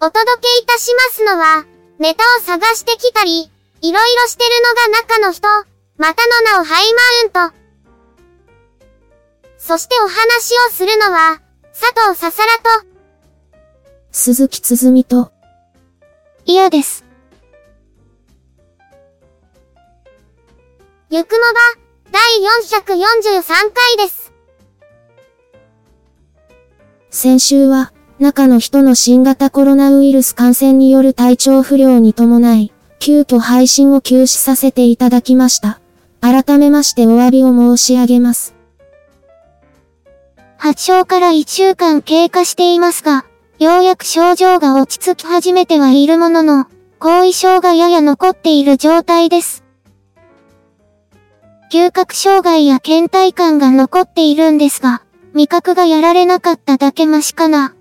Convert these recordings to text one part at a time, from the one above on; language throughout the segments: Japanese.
お届けいたしますのは、ネタを探してきたり、いろいろしてるのが中の人、またの名をハイマウント。そしてお話をするのは、佐藤ささらと、鈴木つづみと、嫌です。ゆくもば、第443回です。先週は、中の人の新型コロナウイルス感染による体調不良に伴い、急遽配信を休止させていただきました。改めましてお詫びを申し上げます。発症から1週間経過していますが、ようやく症状が落ち着き始めてはいるものの、後遺症がやや残っている状態です。嗅覚障害や倦怠感が残っているんですが、味覚がやられなかっただけマシかな、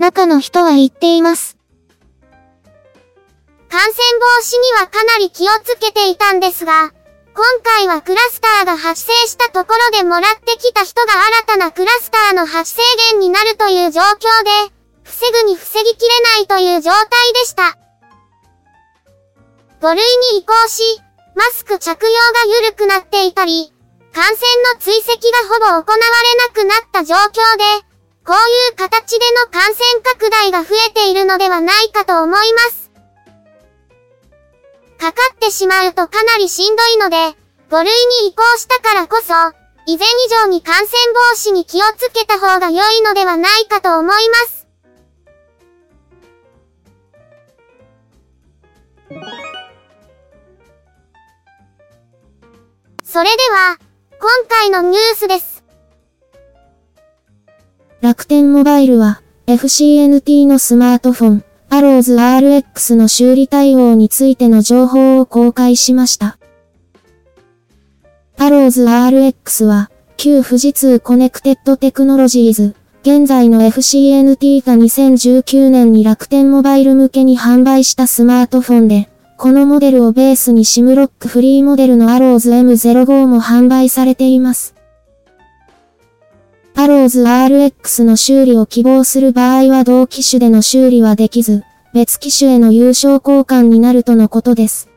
中の人は言っています。感染防止にはかなり気をつけていたんですが、今回はクラスターが発生したところでもらってきた人が新たなクラスターの発生源になるという状況で、防ぐに防ぎきれないという状態でした。5類に移行し、マスク着用が緩くなっていたり、感染の追跡がほぼ行われなくなった状況で、こういう形での感染拡大が増えているのではないかと思います。かかってしまうとかなりしんどいので、5類に移行したからこそ、以前以上に感染防止に気をつけた方が良いのではないかと思います。それでは、今回のニュースです。楽天モバイルは、FCNT のスマートフォン、アローズ RX の修理対応についての情報を公開しました。アローズ RX は、旧富士通コネクテッドテクノロジーズ、現在の FCNT が2019年に楽天モバイル向けに販売したスマートフォンで、このモデルをベースにシムロックフリーモデルのアローズ M05 も販売されています。アローズ RX の修理を希望する場合は同機種での修理はできず、別機種への優勝交換になるとのことです。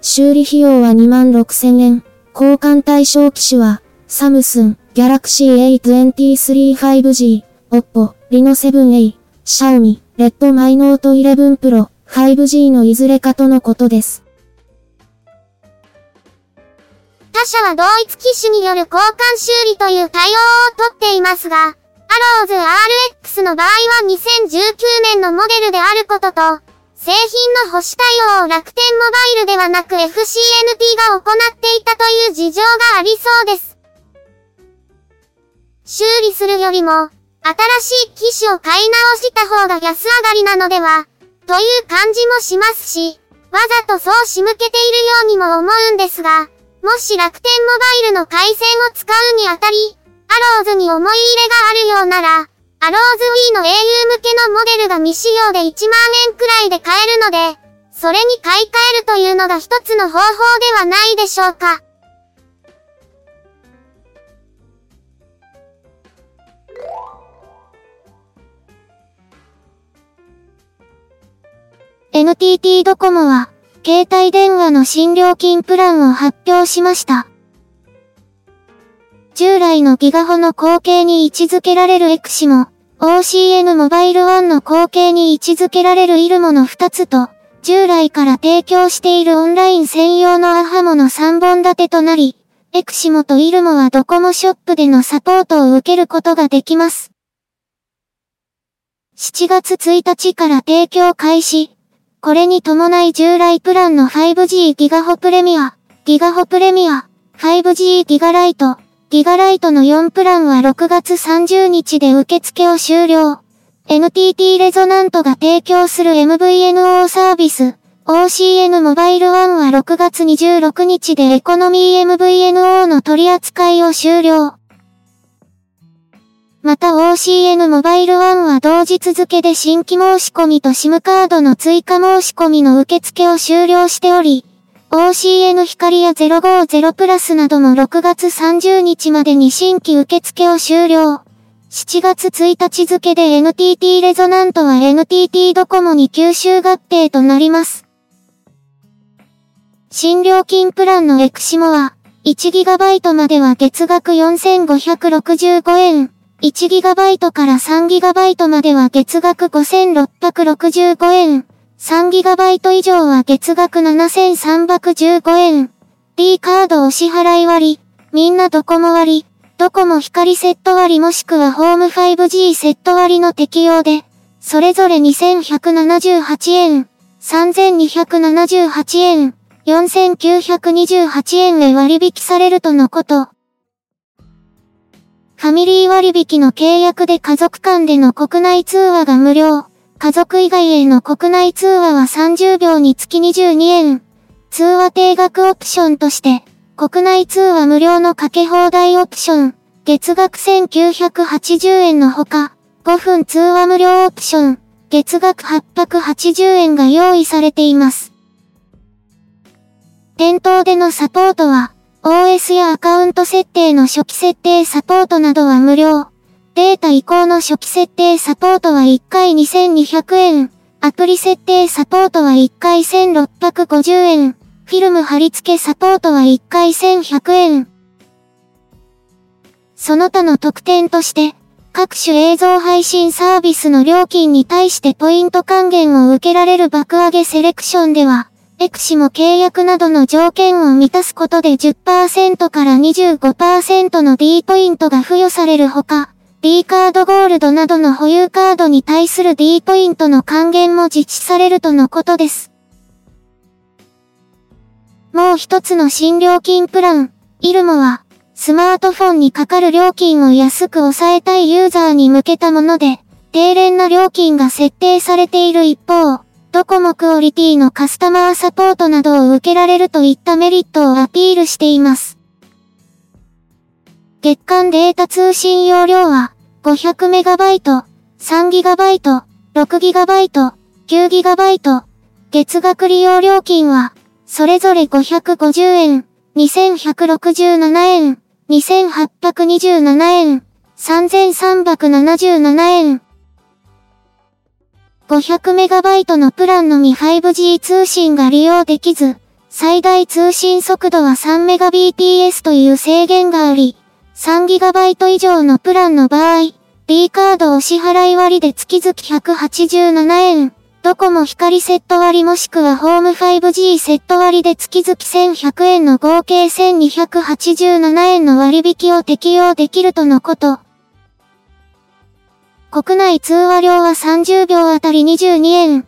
修理費用は26,000円。交換対象機種は、サムスン、ギャラクシー A23 5G、Oppo、Reno 7A、Xiaomi、Redmi Note 11 Pro、5G のいずれかとのことです。他社は同一機種による交換修理という対応をとっていますが、アローズ RX の場合は2019年のモデルであることと、製品の保守対応を楽天モバイルではなく FCNT が行っていたという事情がありそうです。修理するよりも、新しい機種を買い直した方が安上がりなのでは、という感じもしますし、わざとそう仕向けているようにも思うんですが、もし楽天モバイルの回線を使うにあたり、アローズに思い入れがあるようなら、アローズ Wii の au 向けのモデルが未使用で1万円くらいで買えるので、それに買い替えるというのが一つの方法ではないでしょうか。NTT ドコモは、携帯電話の新料金プランを発表しました。従来のギガホの後継に位置づけられるエクシモ、OCN モバイル1の後継に位置づけられるイルモの2つと、従来から提供しているオンライン専用のアハモの3本立てとなり、エクシモとイルモはドコモショップでのサポートを受けることができます。7月1日から提供開始。これに伴い従来プランの 5G ギガホプレミア、ギガホプレミア、5G ギガライト、ギガライトの4プランは6月30日で受付を終了。NTT レゾナントが提供する MVNO サービス、OCN モバイル1は6月26日でエコノミー MVNO の取り扱いを終了。また OCN モバイル1は同日付で新規申し込みと SIM カードの追加申し込みの受付を終了しており、OCN 光や050プラスなども6月30日までに新規受付を終了。7月1日付で NTT レゾナントは NTT ドコモに吸収合併となります。新料金プランのエクシモは、1GB までは月額4565円、1GB から 3GB までは月額5665円、3GB 以上は月額7315円、D カードお支払い割、みんなドコモ割、ドコモ光セット割もしくはホーム 5G セット割の適用で、それぞれ2178円、3278円、4928円へ割引されるとのこと。ファミリー割引の契約で家族間での国内通話が無料。家族以外への国内通話は30秒につき22円。通話定額オプションとして、国内通話無料のかけ放題オプション、月額1980円のほか、5分通話無料オプション、月額880円が用意されています。店頭でのサポートは、OS やアカウント設定の初期設定サポートなどは無料。データ移行の初期設定サポートは1回2200円。アプリ設定サポートは1回1650円。フィルム貼り付けサポートは1回1100円。その他の特典として、各種映像配信サービスの料金に対してポイント還元を受けられる爆上げセレクションでは、エクシも契約などの条件を満たすことで10%から25%の D ポイントが付与されるほか、D カードゴールドなどの保有カードに対する D ポイントの還元も実施されるとのことです。もう一つの新料金プラン、イルモは、スマートフォンにかかる料金を安く抑えたいユーザーに向けたもので、低廉な料金が設定されている一方、ドコモクオリティのカスタマーサポートなどを受けられるといったメリットをアピールしています。月間データ通信容量は 500MB、3GB、6GB、9GB、月額利用料金はそれぞれ550円、2167円、2827円、3377円。500MB のプランのみ 5G 通信が利用できず、最大通信速度は 3Mbps という制限があり、3GB 以上のプランの場合、D カードお支払い割で月々187円、ドコモ光セット割もしくはホーム 5G セット割で月々1100円の合計1287円の割引を適用できるとのこと。国内通話料は30秒あたり22円。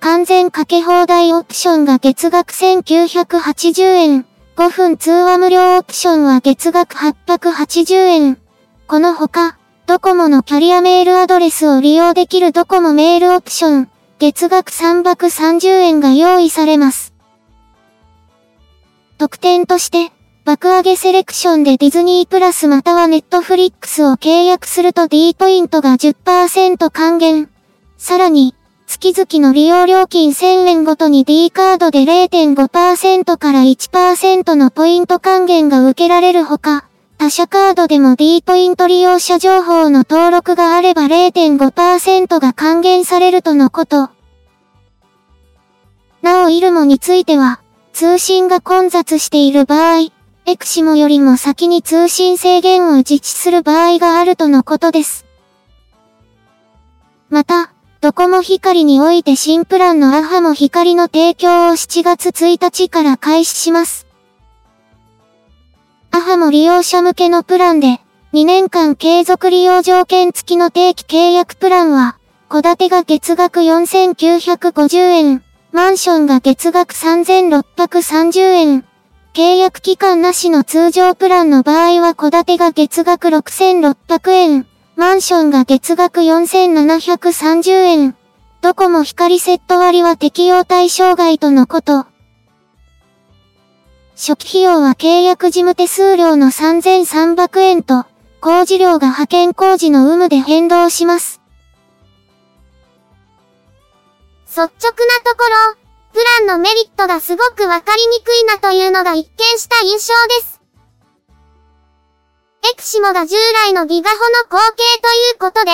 完全かけ放題オプションが月額1980円。5分通話無料オプションは月額880円。このほか、ドコモのキャリアメールアドレスを利用できるドコモメールオプション。月額330円が用意されます。特典として、爆上げセレクションでディズニープラスまたはネットフリックスを契約すると D ポイントが10%還元。さらに、月々の利用料金1000円ごとに D カードで0.5%から1%のポイント還元が受けられるほか、他社カードでも D ポイント利用者情報の登録があれば0.5%が還元されるとのこと。なおイルモについては、通信が混雑している場合、エクシモよりも先に通信制限を実施する場合があるとのことです。また、ドコモ光において新プランのアハモ光の提供を7月1日から開始します。アハモ利用者向けのプランで、2年間継続利用条件付きの定期契約プランは、戸建てが月額4950円、マンションが月額3630円、契約期間なしの通常プランの場合は戸建てが月額6600円、マンションが月額4730円。どこも光セット割は適用対象外とのこと。初期費用は契約事務手数料の3300円と、工事料が派遣工事の有無で変動します。率直なところ、プランのメリットがすごくわかりにくいなというのが一見した印象です。エクシモが従来のギガホの後継ということで、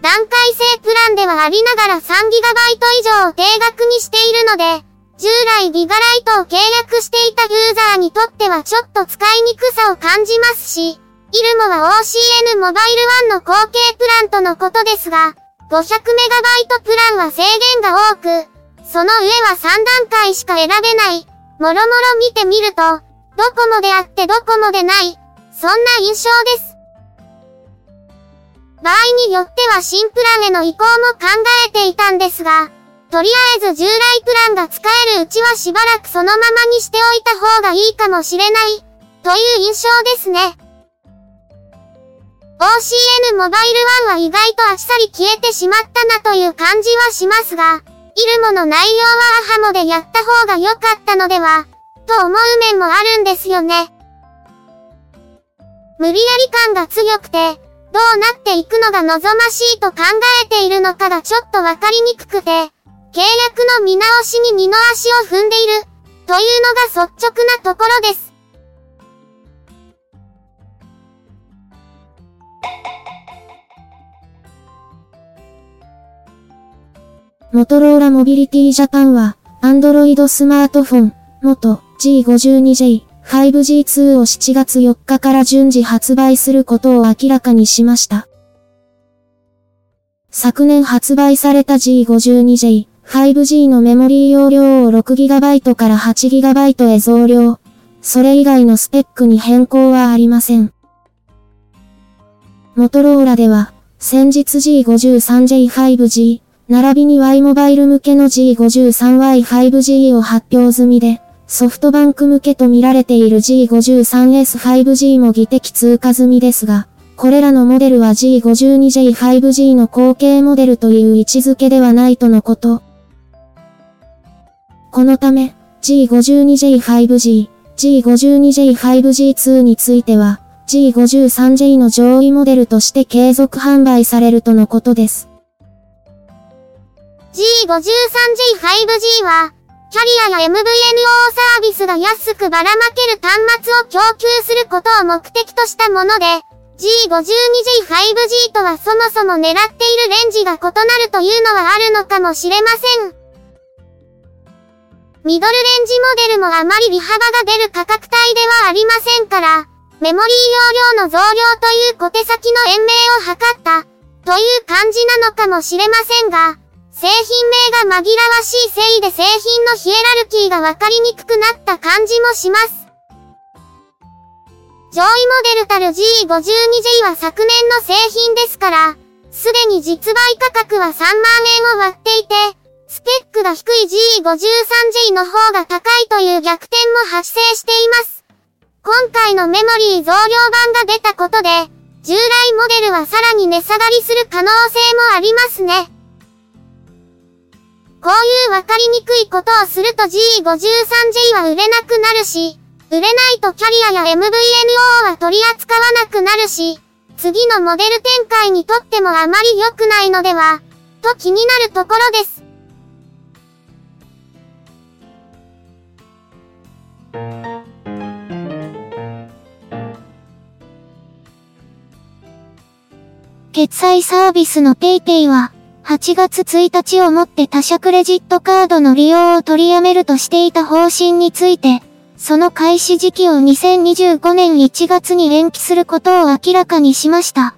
段階性プランではありながら 3GB 以上を定額にしているので、従来ギガライトを契約していたユーザーにとってはちょっと使いにくさを感じますし、イルモは OCN モバイル1の後継プランとのことですが、500MB プランは制限が多く、その上は3段階しか選べない。もろもろ見てみると、ドコモであってドコモでない。そんな印象です。場合によっては新プランへの移行も考えていたんですが、とりあえず従来プランが使えるうちはしばらくそのままにしておいた方がいいかもしれない、という印象ですね。OCN モバイル1は意外とあっさり消えてしまったなという感じはしますが、イルモの内容はアハモでやった方が良かったのでは、と思う面もあるんですよね。無理やり感が強くて、どうなっていくのが望ましいと考えているのかがちょっとわかりにくくて、契約の見直しに二の足を踏んでいる、というのが率直なところです。モトローラモビリティジャパンは、Android スマートフォン、元 G52J、5G2 を7月4日から順次発売することを明らかにしました。昨年発売された G52J、5G のメモリー容量を 6GB から 8GB へ増量。それ以外のスペックに変更はありません。モトローラでは、先日 G53J5G、並びに Y モバイル向けの G53Y5G を発表済みで、ソフトバンク向けと見られている G53S5G も技的通過済みですが、これらのモデルは G52J5G の後継モデルという位置づけではないとのこと。このため、G52J5G、G52J5G2 については、G53J の上位モデルとして継続販売されるとのことです。G53J5G は、キャリアや MVNO サービスが安くばらまける端末を供給することを目的としたもので、G52J5G とはそもそも狙っているレンジが異なるというのはあるのかもしれません。ミドルレンジモデルもあまり利幅が出る価格帯ではありませんから、メモリー容量の増量という小手先の延命を図った、という感じなのかもしれませんが、製品名が紛らわしいせいで製品のヒエラルキーがわかりにくくなった感じもします。上位モデルたる G52J は昨年の製品ですから、すでに実売価格は3万円を割っていて、スペックが低い G53J の方が高いという逆転も発生しています。今回のメモリー増量版が出たことで、従来モデルはさらに値下がりする可能性もありますね。こういうわかりにくいことをすると G53J は売れなくなるし、売れないとキャリアや MVNO は取り扱わなくなるし、次のモデル展開にとってもあまり良くないのでは、と気になるところです。決済サービスの PayPay は、8月1日をもって他社クレジットカードの利用を取りやめるとしていた方針について、その開始時期を2025年1月に延期することを明らかにしました。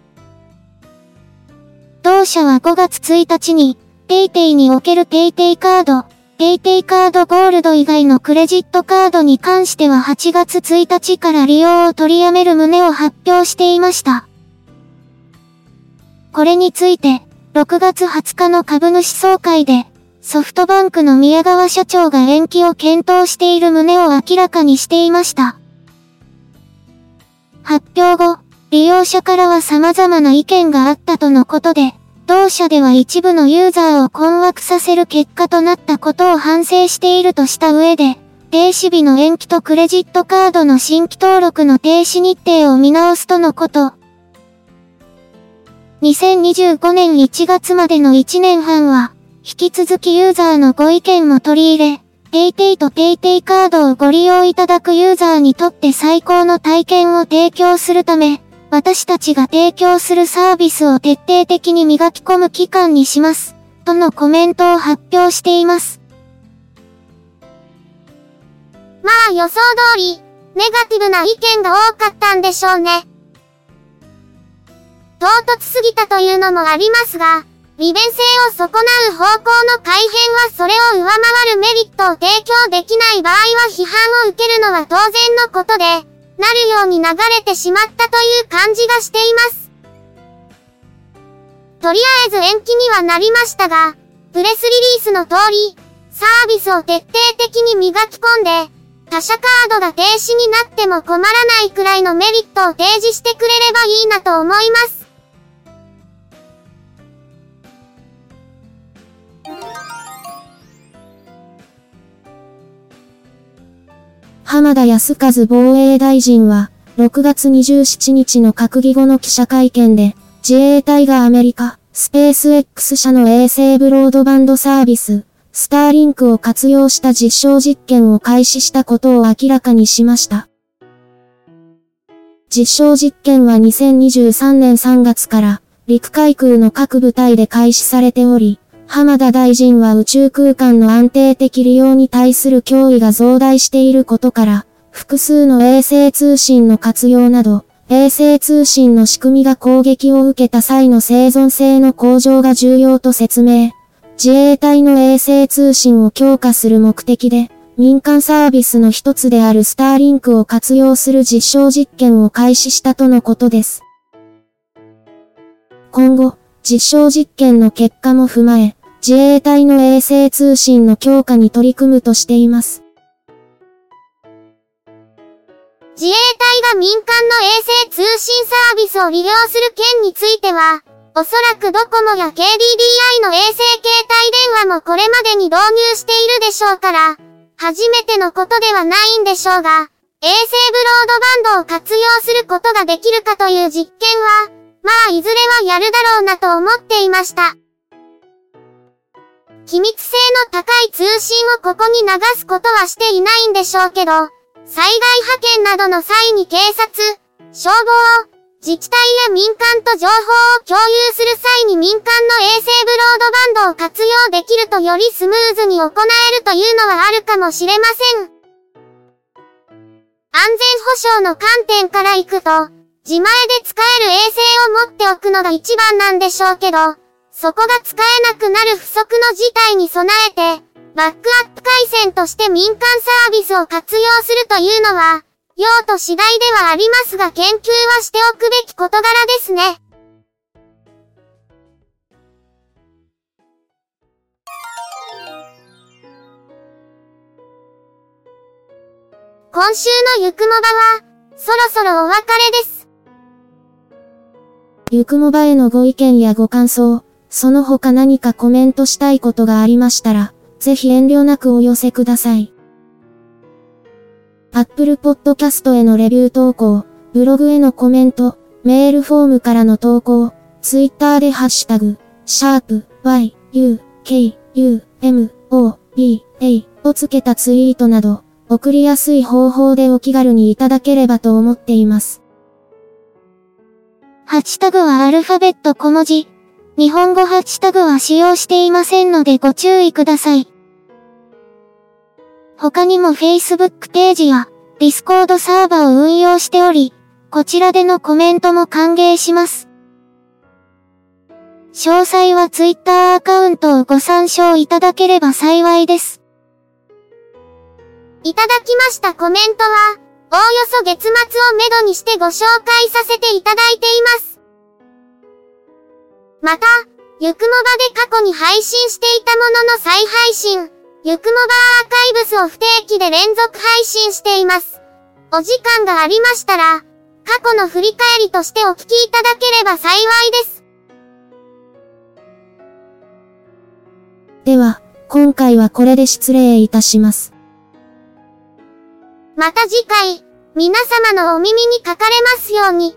同社は5月1日に、ペイペイにおけるペイペイカード、ペイペイカードゴールド以外のクレジットカードに関しては8月1日から利用を取りやめる旨を発表していました。これについて、6月20日の株主総会で、ソフトバンクの宮川社長が延期を検討している旨を明らかにしていました。発表後、利用者からは様々な意見があったとのことで、同社では一部のユーザーを困惑させる結果となったことを反省しているとした上で、停止日の延期とクレジットカードの新規登録の停止日程を見直すとのこと。2025年1月までの1年半は、引き続きユーザーのご意見も取り入れ、PayPay と PayPay カードをご利用いただくユーザーにとって最高の体験を提供するため、私たちが提供するサービスを徹底的に磨き込む期間にします。とのコメントを発表しています。まあ予想通り、ネガティブな意見が多かったんでしょうね。唐突すぎたというのもありますが、利便性を損なう方向の改変はそれを上回るメリットを提供できない場合は批判を受けるのは当然のことで、なるように流れてしまったという感じがしています。とりあえず延期にはなりましたが、プレスリリースの通り、サービスを徹底的に磨き込んで、他社カードが停止になっても困らないくらいのメリットを提示してくれればいいなと思います。浜田康和防衛大臣は、6月27日の閣議後の記者会見で、自衛隊がアメリカ、スペース X 社の衛星ブロードバンドサービス、スターリンクを活用した実証実験を開始したことを明らかにしました。実証実験は2023年3月から陸海空の各部隊で開始されており、浜田大臣は宇宙空間の安定的利用に対する脅威が増大していることから、複数の衛星通信の活用など、衛星通信の仕組みが攻撃を受けた際の生存性の向上が重要と説明。自衛隊の衛星通信を強化する目的で、民間サービスの一つであるスターリンクを活用する実証実験を開始したとのことです。今後、実証実験の結果も踏まえ、自衛隊の衛星通信の強化に取り組むとしています。自衛隊が民間の衛星通信サービスを利用する件については、おそらくドコモや KDDI の衛星携帯電話もこれまでに導入しているでしょうから、初めてのことではないんでしょうが、衛星ブロードバンドを活用することができるかという実験は、まあいずれはやるだろうなと思っていました。機密性の高い通信をここに流すことはしていないんでしょうけど、災害派遣などの際に警察、消防、自治体や民間と情報を共有する際に民間の衛星ブロードバンドを活用できるとよりスムーズに行えるというのはあるかもしれません。安全保障の観点から行くと、自前で使える衛星を持っておくのが一番なんでしょうけど、そこが使えなくなる不測の事態に備えて、バックアップ回線として民間サービスを活用するというのは、用途次第ではありますが研究はしておくべき事柄ですね。今週のゆくもばは、そろそろお別れです。ゆくもばへのご意見やご感想、その他何かコメントしたいことがありましたら、ぜひ遠慮なくお寄せください。Apple Podcast へのレビュー投稿、ブログへのコメント、メールフォームからの投稿、Twitter でハッシュタグ、シャープ y, u, k, u, m, o, b, a をつけたツイートなど、送りやすい方法でお気軽にいただければと思っています。ハッシュタグはアルファベット小文字、日本語ハッシュタグは使用していませんのでご注意ください。他にも Facebook ページや Discord サーバを運用しており、こちらでのコメントも歓迎します。詳細は Twitter アカウントをご参照いただければ幸いです。いただきましたコメントは、おおよそ月末をめどにしてご紹介させていただいています。また、ゆくもばで過去に配信していたものの再配信、ゆくもばアーカイブスを不定期で連続配信しています。お時間がありましたら、過去の振り返りとしてお聞きいただければ幸いです。では、今回はこれで失礼いたします。また次回、皆様のお耳にかかれますように。